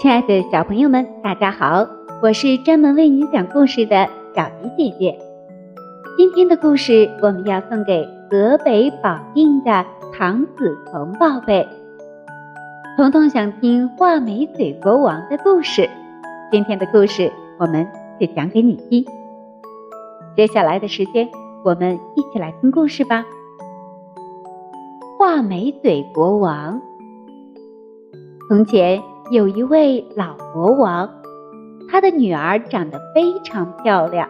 亲爱的小朋友们，大家好！我是专门为你讲故事的小迪姐姐。今天的故事我们要送给河北保定的唐子彤宝贝。彤彤想听画眉嘴国王的故事，今天的故事我们就讲给你听。接下来的时间，我们一起来听故事吧。画眉嘴国王，从前。有一位老国王，他的女儿长得非常漂亮，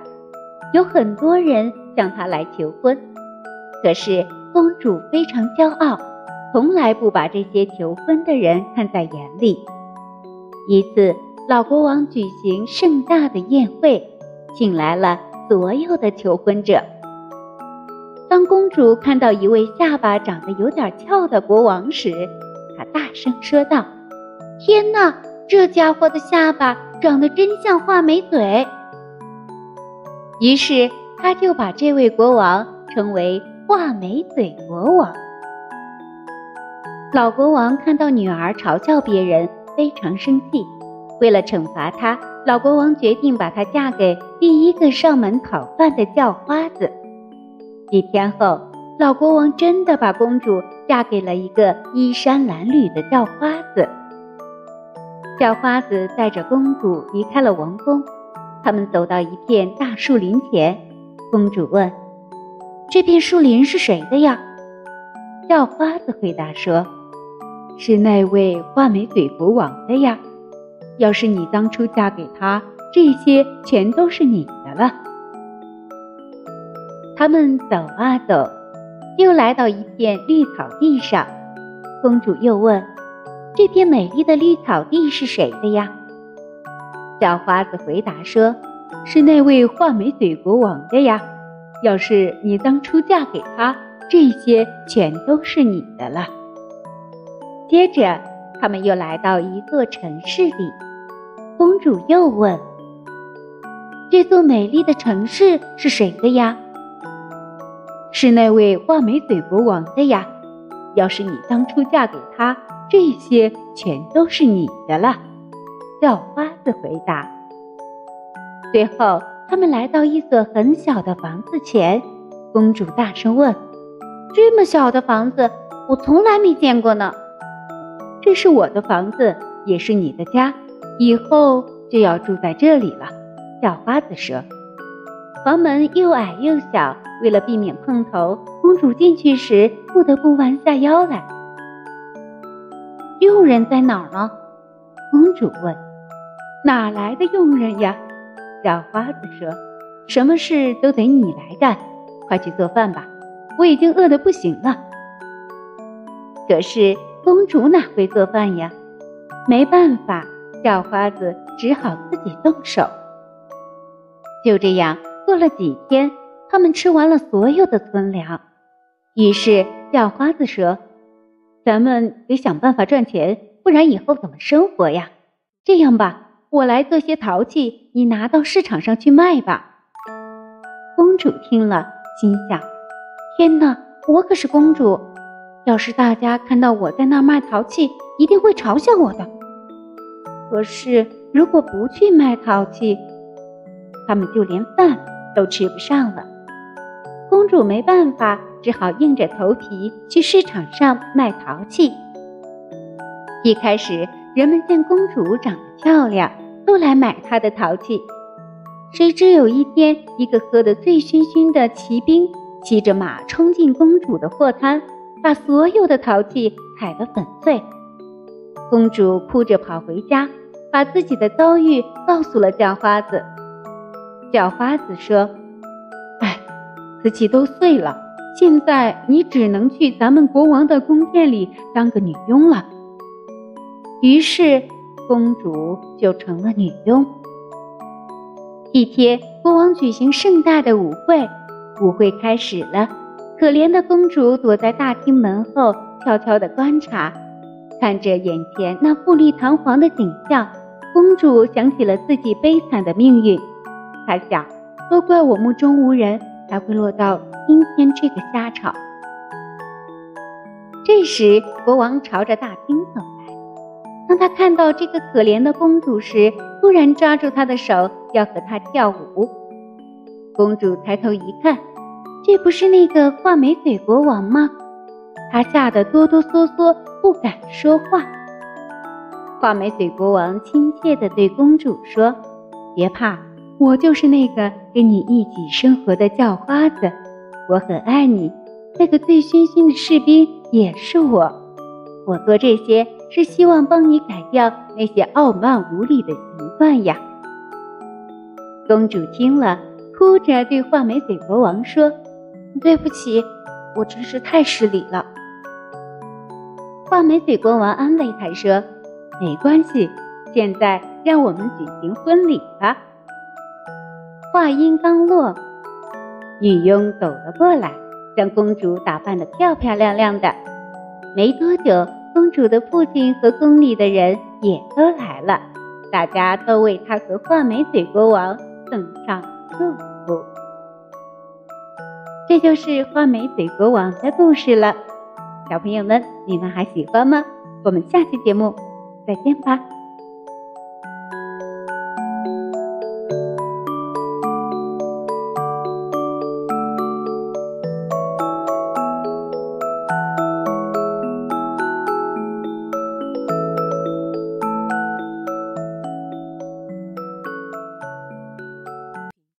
有很多人向他来求婚。可是公主非常骄傲，从来不把这些求婚的人看在眼里。一次，老国王举行盛大的宴会，请来了所有的求婚者。当公主看到一位下巴长得有点翘的国王时，她大声说道。天哪，这家伙的下巴长得真像画眉嘴。于是他就把这位国王称为画眉嘴国王。老国王看到女儿嘲笑别人，非常生气。为了惩罚她，老国王决定把她嫁给第一个上门讨饭的叫花子。几天后，老国王真的把公主嫁给了一个衣衫褴褛的叫花子。叫花子带着公主离开了王宫，他们走到一片大树林前。公主问：“这片树林是谁的呀？”叫花子回答说：“是那位画眉嘴国王的呀。要是你当初嫁给他，这些全都是你的了。”他们走啊走，又来到一片绿草地上。公主又问。这片美丽的绿草地是谁的呀？小花子回答说：“是那位画眉嘴国王的呀。要是你当初嫁给他，这些全都是你的了。”接着，他们又来到一座城市里。公主又问：“这座美丽的城市是谁的呀？”是那位画眉嘴国王的呀。要是你当初嫁给他，这些全都是你的了。叫花子回答。最后，他们来到一所很小的房子前，公主大声问：“这么小的房子，我从来没见过呢。”“这是我的房子，也是你的家，以后就要住在这里了。”叫花子说。房门又矮又小，为了避免碰头，公主进去时不得不弯下腰来。佣人在哪儿呢？公主问。哪来的佣人呀？小花子说：“什么事都得你来干，快去做饭吧，我已经饿得不行了。”可是公主哪会做饭呀？没办法，小花子只好自己动手。就这样。过了几天，他们吃完了所有的存粮，于是叫花子说：“咱们得想办法赚钱，不然以后怎么生活呀？这样吧，我来做些陶器，你拿到市场上去卖吧。”公主听了，心想：“天哪，我可是公主，要是大家看到我在那卖陶器，一定会嘲笑我的。可是如果不去卖陶器，他们就连饭……”都吃不上了，公主没办法，只好硬着头皮去市场上卖陶器。一开始，人们见公主长得漂亮，都来买她的陶器。谁知有一天，一个喝得醉醺醺的骑兵骑着马冲进公主的货摊，把所有的陶器踩得粉碎。公主哭着跑回家，把自己的遭遇告诉了叫花子。叫花子说：“哎，瓷器都碎了，现在你只能去咱们国王的宫殿里当个女佣了。”于是，公主就成了女佣。一天，国王举行盛大的舞会，舞会开始了。可怜的公主躲在大厅门后，悄悄地观察，看着眼前那富丽堂皇的景象。公主想起了自己悲惨的命运。她想，都怪我目中无人，才会落到今天这个下场。这时，国王朝着大厅走来，当他看到这个可怜的公主时，突然抓住她的手，要和她跳舞。公主抬头一看，这不是那个画眉嘴国王吗？她吓得哆哆嗦嗦，不敢说话。画眉嘴国王亲切地对公主说：“别怕，我就是那个跟你一起生活的叫花子，我很爱你。那个醉醺醺的士兵也是我。我做这些是希望帮你改掉那些傲慢无礼的习惯呀。”公主听了。哭着对画眉嘴国王说：“对不起，我真是太失礼了。”画眉嘴国王安慰他说：“没关系，现在让我们举行婚礼吧。”话音刚落，女佣走了过来，将公主打扮得漂漂亮亮的。没多久，公主的父亲和宫里的人也都来了，大家都为她和画眉嘴国王送上祝福。这就是画眉嘴国王的故事了，小朋友们，你们还喜欢吗？我们下期节目再见吧。